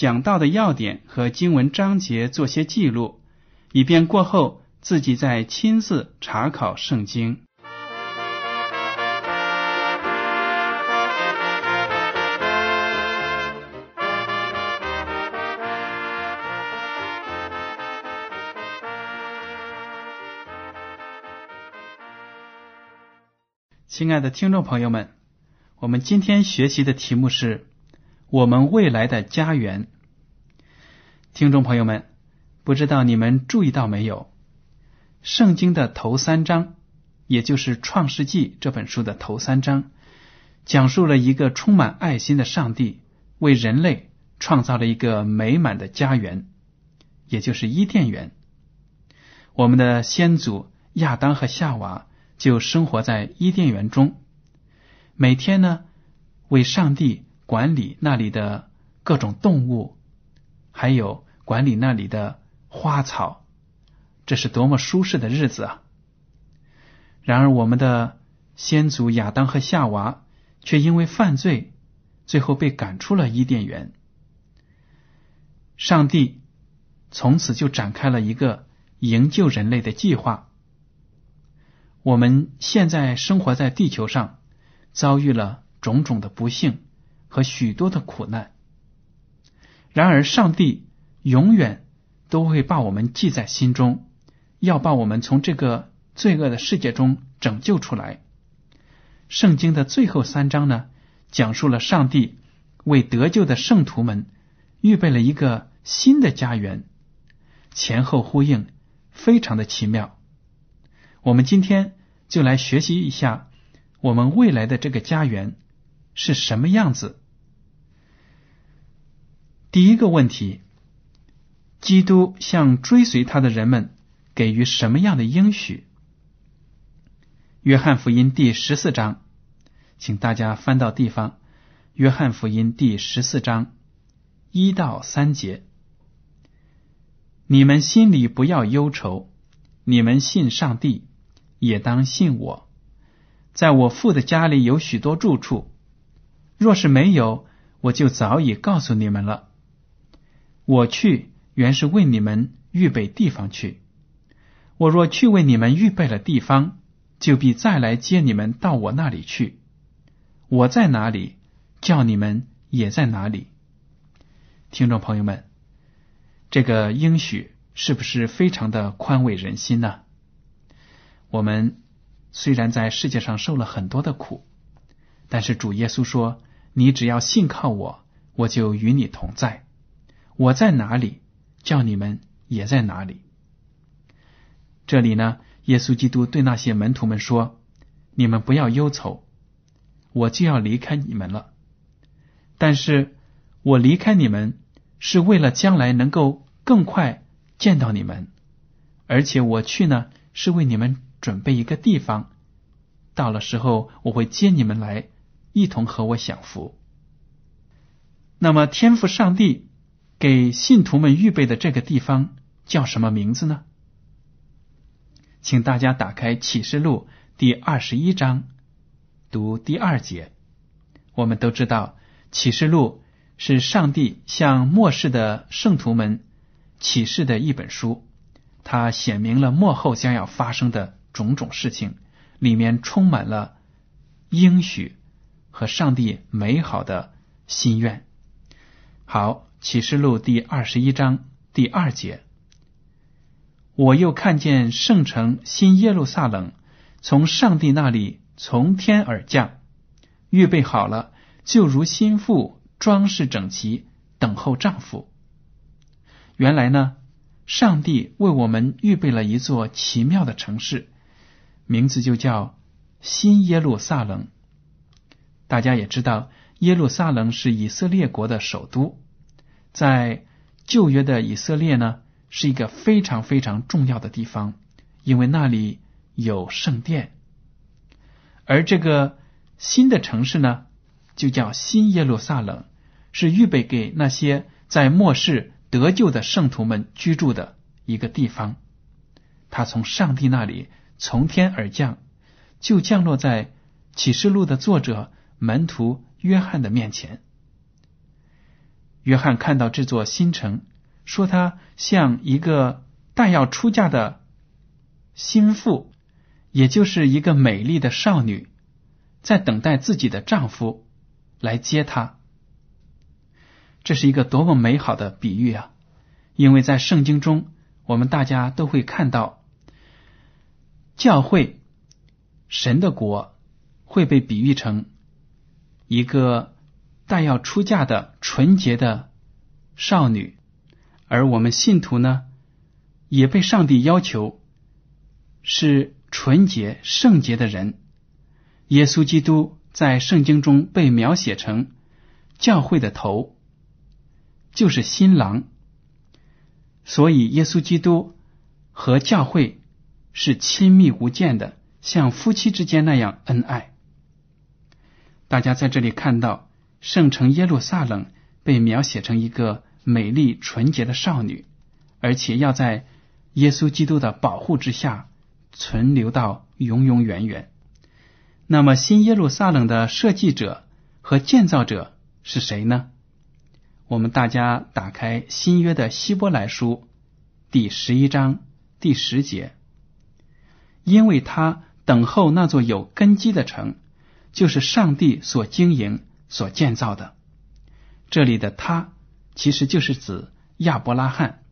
讲到的要点和经文章节做些记录，以便过后自己再亲自查考圣经。亲爱的听众朋友们，我们今天学习的题目是我们未来的家园。听众朋友们，不知道你们注意到没有？圣经的头三章，也就是《创世纪》这本书的头三章，讲述了一个充满爱心的上帝为人类创造了一个美满的家园，也就是伊甸园。我们的先祖亚当和夏娃。就生活在伊甸园中，每天呢为上帝管理那里的各种动物，还有管理那里的花草，这是多么舒适的日子啊！然而，我们的先祖亚当和夏娃却因为犯罪，最后被赶出了伊甸园。上帝从此就展开了一个营救人类的计划。我们现在生活在地球上，遭遇了种种的不幸和许多的苦难。然而，上帝永远都会把我们记在心中，要把我们从这个罪恶的世界中拯救出来。圣经的最后三章呢，讲述了上帝为得救的圣徒们预备了一个新的家园，前后呼应，非常的奇妙。我们今天就来学习一下我们未来的这个家园是什么样子。第一个问题：基督向追随他的人们给予什么样的应许？约翰福音第十四章，请大家翻到地方。约翰福音第十四章一到三节：你们心里不要忧愁，你们信上帝。也当信我，在我父的家里有许多住处。若是没有，我就早已告诉你们了。我去原是为你们预备地方去。我若去为你们预备了地方，就必再来接你们到我那里去。我在哪里，叫你们也在哪里。听众朋友们，这个应许是不是非常的宽慰人心呢？我们虽然在世界上受了很多的苦，但是主耶稣说：“你只要信靠我，我就与你同在。我在哪里，叫你们也在哪里。”这里呢，耶稣基督对那些门徒们说：“你们不要忧愁，我就要离开你们了。但是我离开你们，是为了将来能够更快见到你们，而且我去呢，是为你们。”准备一个地方，到了时候我会接你们来，一同和我享福。那么，天赋上帝给信徒们预备的这个地方叫什么名字呢？请大家打开启示录第二十一章，读第二节。我们都知道，启示录是上帝向末世的圣徒们启示的一本书，它显明了末后将要发生的。种种事情里面充满了应许和上帝美好的心愿。好，启示录第二十一章第二节。我又看见圣城新耶路撒冷从上帝那里从天而降，预备好了，就如心腹装饰整齐，等候丈夫。原来呢，上帝为我们预备了一座奇妙的城市，名字就叫新耶路撒冷。大家也知道，耶路撒冷是以色列国的首都，在旧约的以色列呢。是一个非常非常重要的地方，因为那里有圣殿，而这个新的城市呢，就叫新耶路撒冷，是预备给那些在末世得救的圣徒们居住的一个地方。他从上帝那里从天而降，就降落在启示录的作者门徒约翰的面前。约翰看到这座新城。说他像一个但要出嫁的心腹，也就是一个美丽的少女，在等待自己的丈夫来接她。这是一个多么美好的比喻啊！因为在圣经中，我们大家都会看到，教会神的国会被比喻成一个但要出嫁的纯洁的少女。而我们信徒呢，也被上帝要求是纯洁圣洁的人。耶稣基督在圣经中被描写成教会的头，就是新郎。所以，耶稣基督和教会是亲密无间的，像夫妻之间那样恩爱。大家在这里看到圣城耶路撒冷被描写成一个。美丽纯洁的少女，而且要在耶稣基督的保护之下存留到永永远远。那么，新耶路撒冷的设计者和建造者是谁呢？我们大家打开新约的希伯来书第十一章第十节，因为他等候那座有根基的城，就是上帝所经营、所建造的。这里的他。其实就是指亚伯拉罕。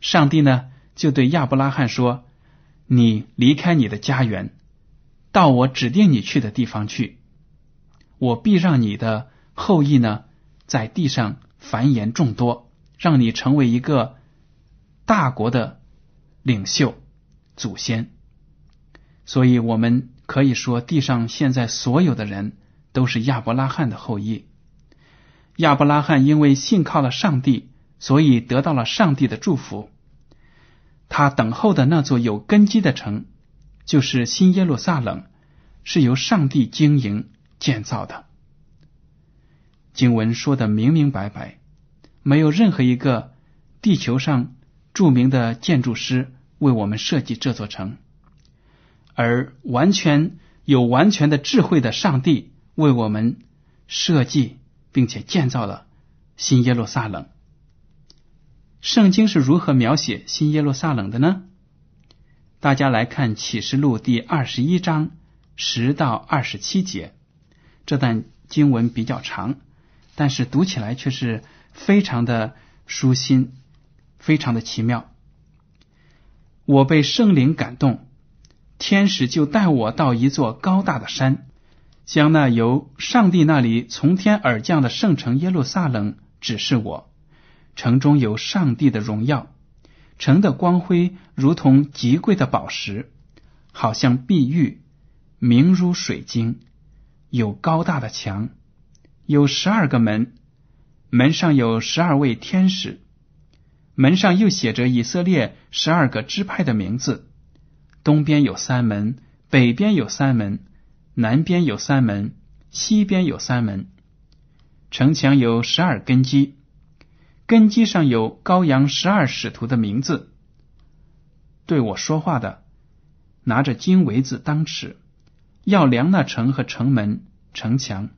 上帝呢，就对亚伯拉罕说：“你离开你的家园，到我指定你去的地方去，我必让你的后裔呢，在地上繁衍众多，让你成为一个大国的领袖、祖先。”所以，我们可以说，地上现在所有的人都是亚伯拉罕的后裔。亚伯拉罕因为信靠了上帝，所以得到了上帝的祝福。他等候的那座有根基的城，就是新耶路撒冷，是由上帝经营建造的。经文说的明明白白，没有任何一个地球上著名的建筑师为我们设计这座城，而完全有完全的智慧的上帝为我们设计。并且建造了新耶路撒冷。圣经是如何描写新耶路撒冷的呢？大家来看启示录第二十一章十到二十七节，这段经文比较长，但是读起来却是非常的舒心，非常的奇妙。我被圣灵感动，天使就带我到一座高大的山。将那由上帝那里从天而降的圣城耶路撒冷指示我，城中有上帝的荣耀，城的光辉如同极贵的宝石，好像碧玉，明如水晶，有高大的墙，有十二个门，门上有十二位天使，门上又写着以色列十二个支派的名字，东边有三门，北边有三门。南边有三门，西边有三门。城墙有十二根基，根基上有羔羊十二使徒的名字。对我说话的，拿着金围子当尺，要量那城和城门、城墙。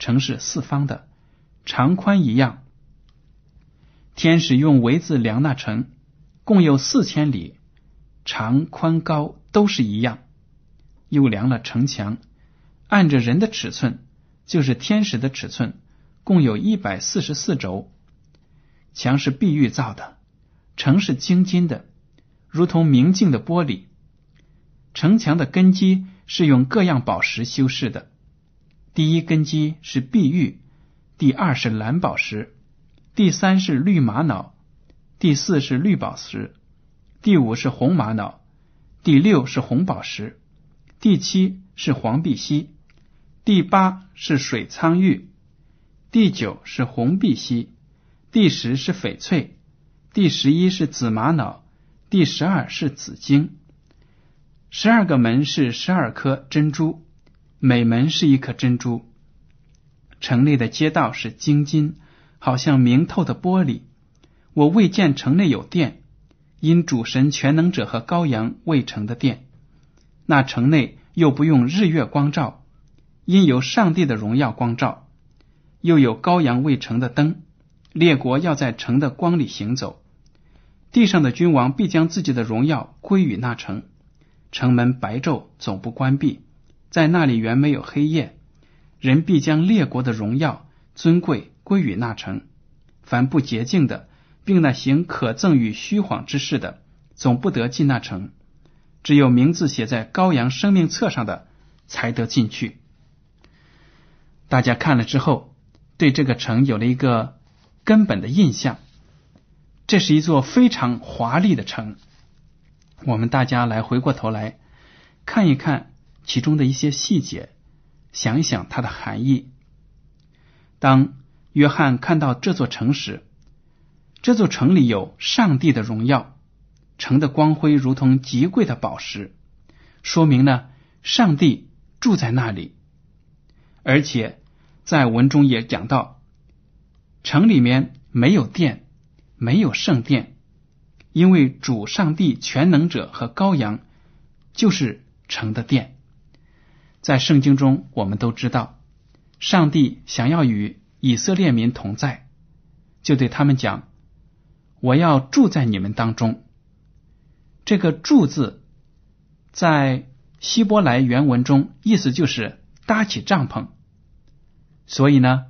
城是四方的，长宽一样。天使用围子量那城，共有四千里，长宽高都是一样。又量了城墙，按着人的尺寸，就是天使的尺寸，共有一百四十四轴，墙是碧玉造的，城是晶金的，如同明镜的玻璃。城墙的根基是用各样宝石修饰的。第一根基是碧玉，第二是蓝宝石，第三是绿玛瑙，第四是绿宝石，第五是红玛瑙，第六是红宝石，第七是黄碧玺，第八是水苍玉，第九是红碧玺。第十是翡翠，第十一是紫玛瑙，第十二是紫晶。十二个门是十二颗珍珠，每门是一颗珍珠。城内的街道是晶金，好像明透的玻璃。我未见城内有殿，因主神全能者和羔羊未成的殿。那城内又不用日月光照，因有上帝的荣耀光照，又有羔羊未成的灯。列国要在城的光里行走，地上的君王必将自己的荣耀归于那城。城门白昼总不关闭，在那里原没有黑夜。人必将列国的荣耀尊贵归于那城。凡不洁净的，并那行可憎与虚谎之事的，总不得进那城。只有名字写在羔羊生命册上的，才得进去。大家看了之后，对这个城有了一个。根本的印象，这是一座非常华丽的城。我们大家来回过头来看一看其中的一些细节，想一想它的含义。当约翰看到这座城时，这座城里有上帝的荣耀，城的光辉如同极贵的宝石，说明呢上帝住在那里。而且在文中也讲到。城里面没有殿，没有圣殿，因为主上帝全能者和羔羊就是城的殿。在圣经中，我们都知道，上帝想要与以色列民同在，就对他们讲：“我要住在你们当中。”这个“住”字在希伯来原文中意思就是搭起帐篷，所以呢。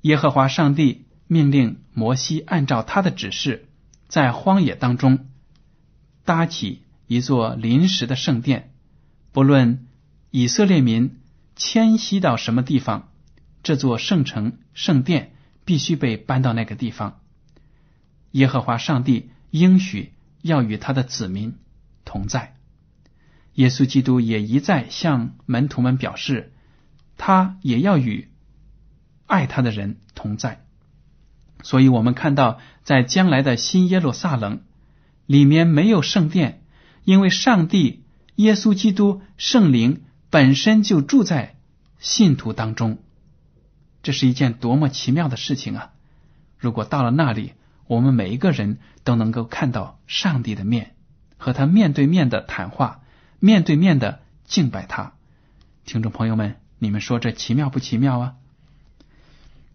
耶和华上帝命令摩西按照他的指示，在荒野当中搭起一座临时的圣殿。不论以色列民迁徙到什么地方，这座圣城圣殿必须被搬到那个地方。耶和华上帝应许要与他的子民同在。耶稣基督也一再向门徒们表示，他也要与。爱他的人同在，所以我们看到，在将来的新耶路撒冷里面没有圣殿，因为上帝、耶稣基督、圣灵本身就住在信徒当中。这是一件多么奇妙的事情啊！如果到了那里，我们每一个人都能够看到上帝的面，和他面对面的谈话，面对面的敬拜他。听众朋友们，你们说这奇妙不奇妙啊？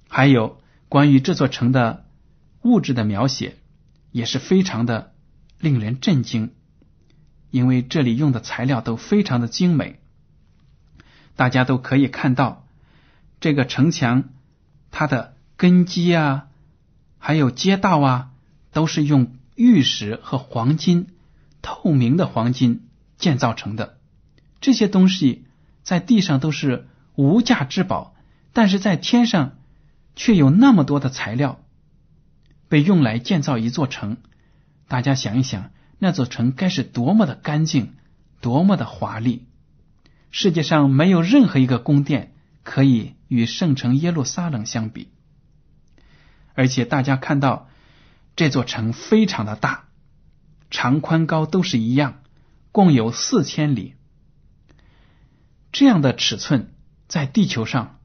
还有关于这座城的物质的描写，也是非常的令人震惊，因为这里用的材料都非常的精美。大家都可以看到，这个城墙它的根基啊，还有街道啊，都是用玉石和黄金、透明的黄金建造成的。这些东西在地上都是无价之宝，但是在天上。却有那么多的材料被用来建造一座城，大家想一想，那座城该是多么的干净，多么的华丽！世界上没有任何一个宫殿可以与圣城耶路撒冷相比。而且大家看到这座城非常的大，长宽高都是一样，共有四千里。这样的尺寸在地球上。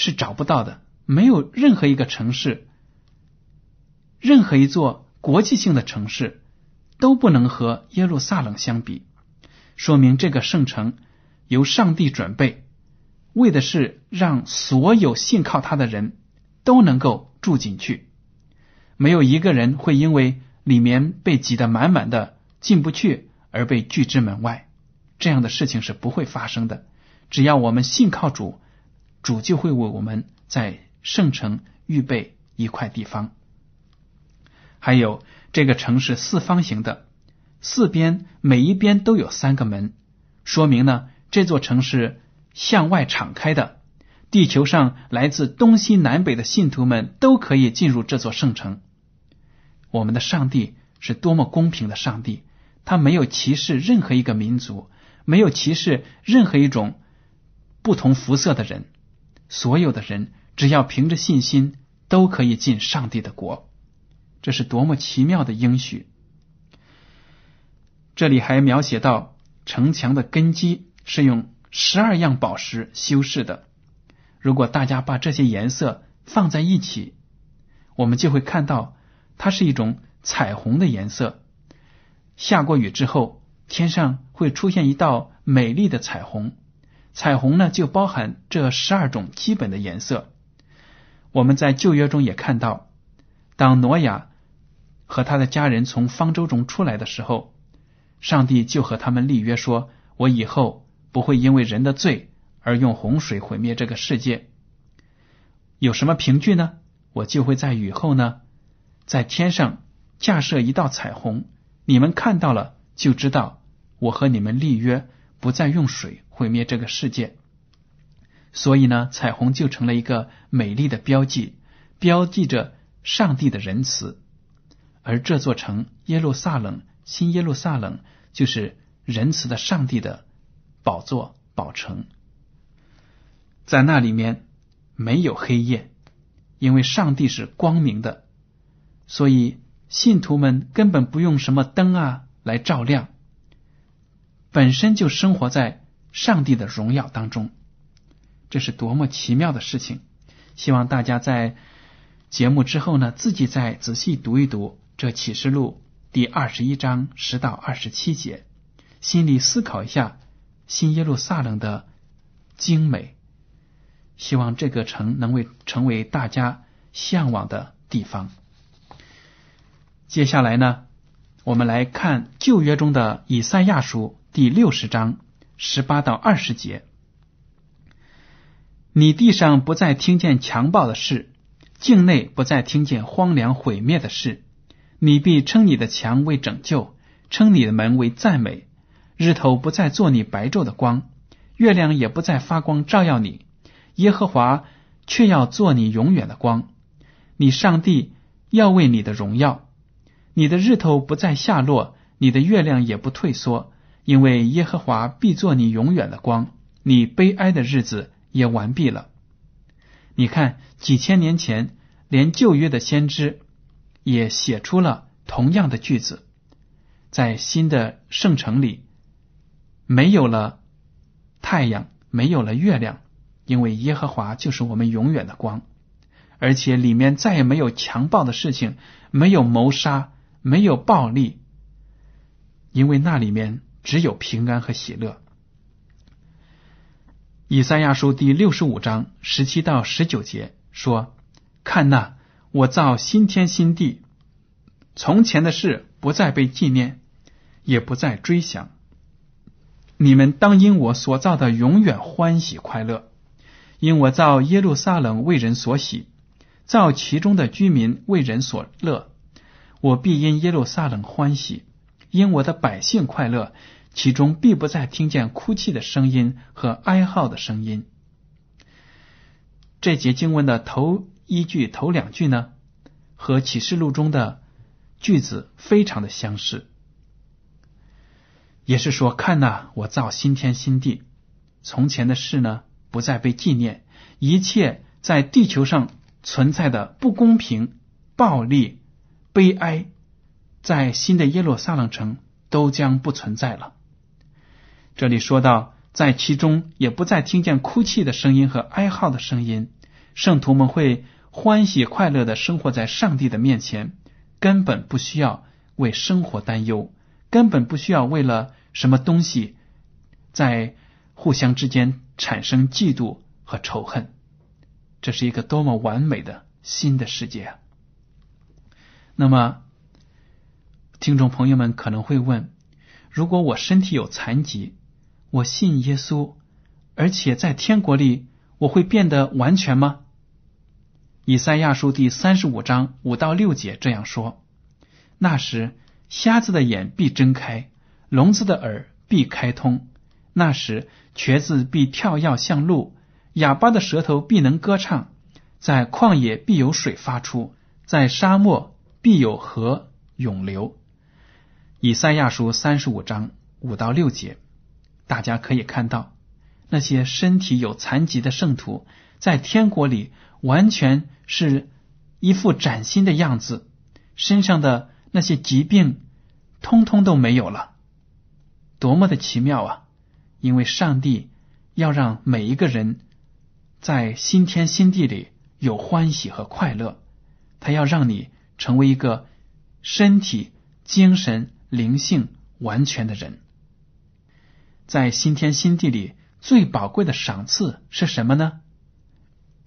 是找不到的，没有任何一个城市，任何一座国际性的城市都不能和耶路撒冷相比。说明这个圣城由上帝准备，为的是让所有信靠他的人都能够住进去，没有一个人会因为里面被挤得满满的进不去而被拒之门外。这样的事情是不会发生的。只要我们信靠主。主就会为我们在圣城预备一块地方。还有这个城是四方形的，四边每一边都有三个门，说明呢这座城市向外敞开的。地球上来自东西南北的信徒们都可以进入这座圣城。我们的上帝是多么公平的上帝，他没有歧视任何一个民族，没有歧视任何一种不同肤色的人。所有的人只要凭着信心，都可以进上帝的国。这是多么奇妙的应许！这里还描写到城墙的根基是用十二样宝石修饰的。如果大家把这些颜色放在一起，我们就会看到它是一种彩虹的颜色。下过雨之后，天上会出现一道美丽的彩虹。彩虹呢，就包含这十二种基本的颜色。我们在旧约中也看到，当挪亚和他的家人从方舟中出来的时候，上帝就和他们立约说：“我以后不会因为人的罪。”而用洪水毁灭这个世界，有什么凭据呢？我就会在雨后呢，在天上架设一道彩虹，你们看到了就知道我和你们立约，不再用水毁灭这个世界。所以呢，彩虹就成了一个美丽的标记，标记着上帝的仁慈。而这座城耶路撒冷，新耶路撒冷，就是仁慈的上帝的宝座宝城。在那里面没有黑夜，因为上帝是光明的，所以信徒们根本不用什么灯啊来照亮，本身就生活在上帝的荣耀当中。这是多么奇妙的事情！希望大家在节目之后呢，自己再仔细读一读这启示录第二十一章十到二十七节，心里思考一下新耶路撒冷的精美。希望这个城能为成为大家向往的地方。接下来呢，我们来看旧约中的以赛亚书第六十章十八到二十节：你地上不再听见强暴的事，境内不再听见荒凉毁灭的事，你必称你的墙为拯救，称你的门为赞美。日头不再做你白昼的光，月亮也不再发光照耀你。耶和华却要做你永远的光，你上帝要为你的荣耀，你的日头不再下落，你的月亮也不退缩，因为耶和华必做你永远的光，你悲哀的日子也完毕了。你看，几千年前，连旧约的先知也写出了同样的句子，在新的圣城里，没有了太阳，没有了月亮。因为耶和华就是我们永远的光，而且里面再也没有强暴的事情，没有谋杀，没有暴力，因为那里面只有平安和喜乐。以赛亚书第六十五章十七到十九节说：“看那，我造新天新地，从前的事不再被纪念，也不再追想。你们当因我所造的永远欢喜快乐。”因我造耶路撒冷为人所喜，造其中的居民为人所乐，我必因耶路撒冷欢喜，因我的百姓快乐，其中必不再听见哭泣的声音和哀号的声音。这节经文的头一句、头两句呢，和启示录中的句子非常的相似，也是说：看呐，我造新天新地，从前的事呢？不再被纪念，一切在地球上存在的不公平、暴力、悲哀，在新的耶路撒冷城都将不存在了。这里说到，在其中也不再听见哭泣的声音和哀号的声音，圣徒们会欢喜快乐的生活在上帝的面前，根本不需要为生活担忧，根本不需要为了什么东西在互相之间。产生嫉妒和仇恨，这是一个多么完美的新的世界啊！那么，听众朋友们可能会问：如果我身体有残疾，我信耶稣，而且在天国里，我会变得完全吗？以赛亚书第三十五章五到六节这样说：“那时，瞎子的眼必睁开，聋子的耳必开通；那时，瘸子必跳跃像鹿，哑巴的舌头必能歌唱。在旷野必有水发出，在沙漠必有河涌流。”以赛亚书三十五章五到六节，大家可以看到，那些身体有残疾的圣徒在天国里完全。是一副崭新的样子，身上的那些疾病通通都没有了，多么的奇妙啊！因为上帝要让每一个人在新天新地里有欢喜和快乐，他要让你成为一个身体、精神、灵性完全的人。在新天新地里最宝贵的赏赐是什么呢？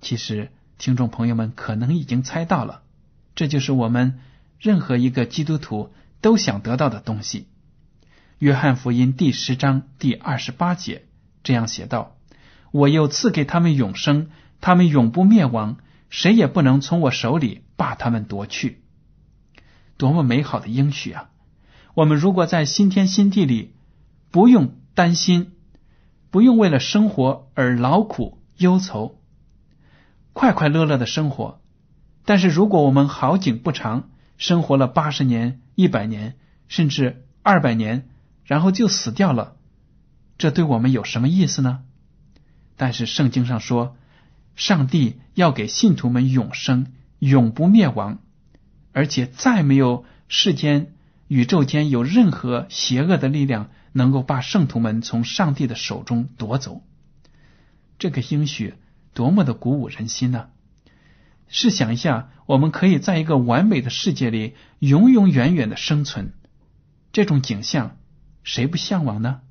其实。听众朋友们可能已经猜到了，这就是我们任何一个基督徒都想得到的东西。约翰福音第十章第二十八节这样写道：“我又赐给他们永生，他们永不灭亡，谁也不能从我手里把他们夺去。”多么美好的应许啊！我们如果在新天新地里，不用担心，不用为了生活而劳苦忧愁。快快乐乐的生活，但是如果我们好景不长，生活了八十年、一百年，甚至二百年，然后就死掉了，这对我们有什么意思呢？但是圣经上说，上帝要给信徒们永生，永不灭亡，而且再没有世间、宇宙间有任何邪恶的力量能够把圣徒们从上帝的手中夺走。这个应许。多么的鼓舞人心呢！试想一下，我们可以在一个完美的世界里永永远远的生存，这种景象谁不向往呢？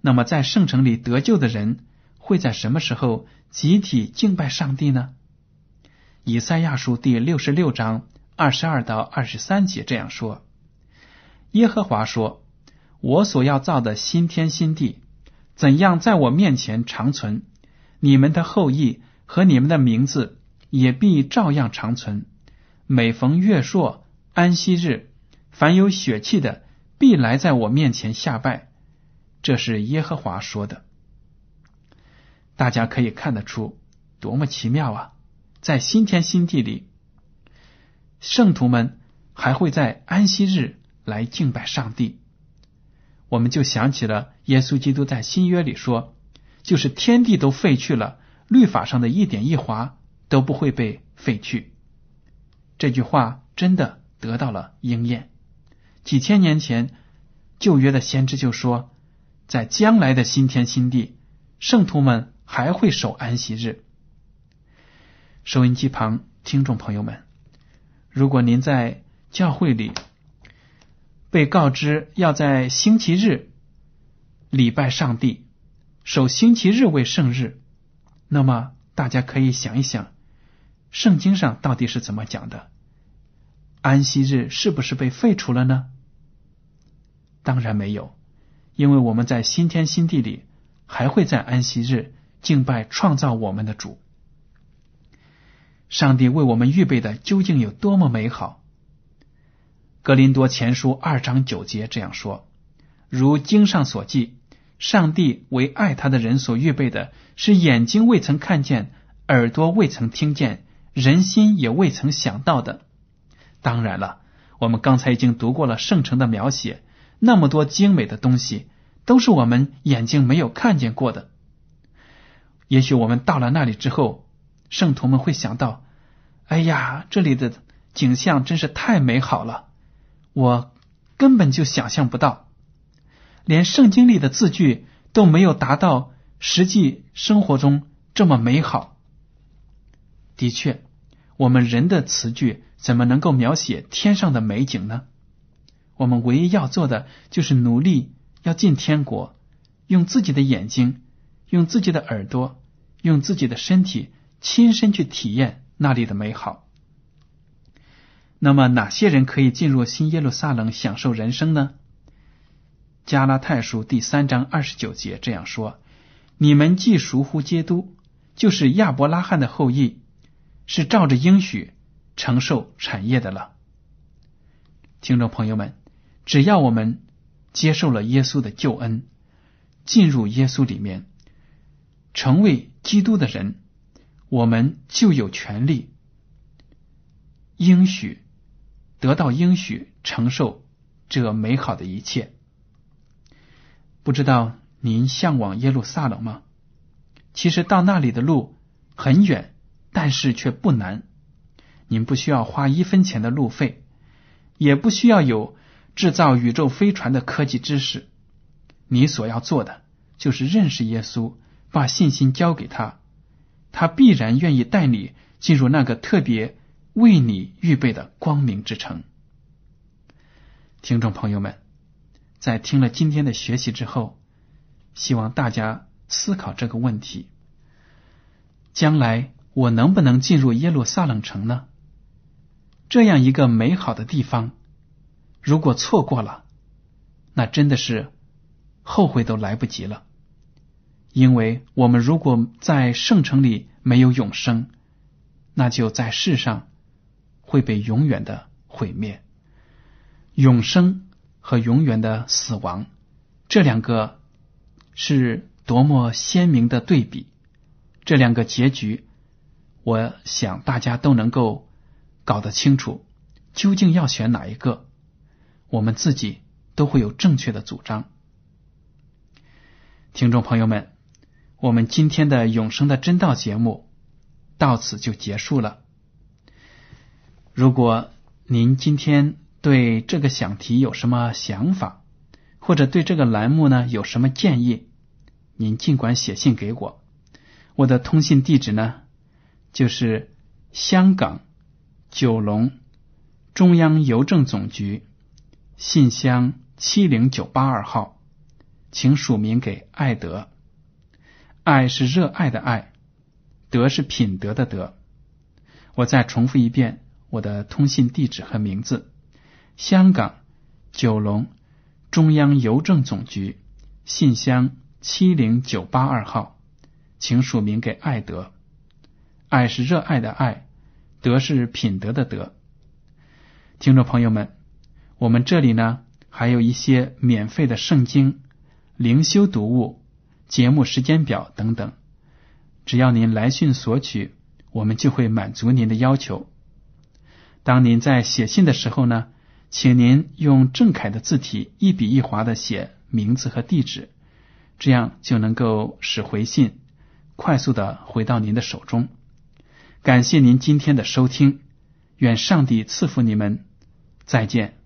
那么，在圣城里得救的人会在什么时候集体敬拜上帝呢？以赛亚书第六十六章二十二到二十三节这样说：“耶和华说，我所要造的新天新地。”怎样在我面前长存？你们的后裔和你们的名字也必照样长存。每逢月朔、安息日，凡有血气的，必来在我面前下拜。这是耶和华说的。大家可以看得出，多么奇妙啊！在新天新地里，圣徒们还会在安息日来敬拜上帝。我们就想起了耶稣基督在新约里说：“就是天地都废去了，律法上的一点一划都不会被废去。”这句话真的得到了应验。几千年前，旧约的先知就说，在将来的新天新地，圣徒们还会守安息日。收音机旁听众朋友们，如果您在教会里，被告知要在星期日礼拜上帝，守星期日为圣日。那么大家可以想一想，圣经上到底是怎么讲的？安息日是不是被废除了呢？当然没有，因为我们在新天新地里还会在安息日敬拜创造我们的主。上帝为我们预备的究竟有多么美好？格林多前书二章九节这样说：“如经上所记，上帝为爱他的人所预备的，是眼睛未曾看见，耳朵未曾听见，人心也未曾想到的。”当然了，我们刚才已经读过了圣城的描写，那么多精美的东西，都是我们眼睛没有看见过的。也许我们到了那里之后，圣徒们会想到：“哎呀，这里的景象真是太美好了。”我根本就想象不到，连圣经里的字句都没有达到实际生活中这么美好。的确，我们人的词句怎么能够描写天上的美景呢？我们唯一要做的就是努力要进天国，用自己的眼睛、用自己的耳朵、用自己的身体，亲身去体验那里的美好。那么哪些人可以进入新耶路撒冷享受人生呢？加拉太书第三章二十九节这样说：“你们既熟乎基督，就是亚伯拉罕的后裔，是照着应许承受产业的了。听众朋友们，只要我们接受了耶稣的救恩，进入耶稣里面，成为基督的人，我们就有权利应许得到应许承受这美好的一切。不知道您向往耶路撒冷吗？其实到那里的路很远，但是却不难。您不需要花一分钱的路费，也不需要有制造宇宙飞船的科技知识。你所要做的就是认识耶稣，把信心交给他，他必然愿意带你进入那个特别为你预备的光明之城。听众朋友们。在听了今天的学习之后，希望大家思考这个问题：将来我能不能进入耶路撒冷城呢？这样一个美好的地方，如果错过了，那真的是后悔都来不及了。因为我们如果在圣城里没有永生，那就在世上会被永远的毁灭。永生。和永远的死亡，这两个是多么鲜明的对比！这两个结局，我想大家都能够搞得清楚，究竟要选哪一个，我们自己都会有正确的主张。听众朋友们，我们今天的永生的真道节目到此就结束了。如果您今天，对这个想题有什么想法，或者对这个栏目呢有什么建议，您尽管写信给我。我的通信地址呢就是香港九龙中央邮政总局信箱七零九八二号，请署名给爱德。爱是热爱的爱，德是品德的德。我再重复一遍我的通信地址和名字。香港九龙中央邮政总局信箱七零九八二号，请署名给爱德。爱是热爱的爱，德是品德的德。听众朋友们，我们这里呢还有一些免费的圣经、灵修读物、节目时间表等等，只要您来信索取，我们就会满足您的要求。当您在写信的时候呢？请您用正楷的字体一笔一划的写名字和地址，这样就能够使回信快速的回到您的手中。感谢您今天的收听，愿上帝赐福你们，再见。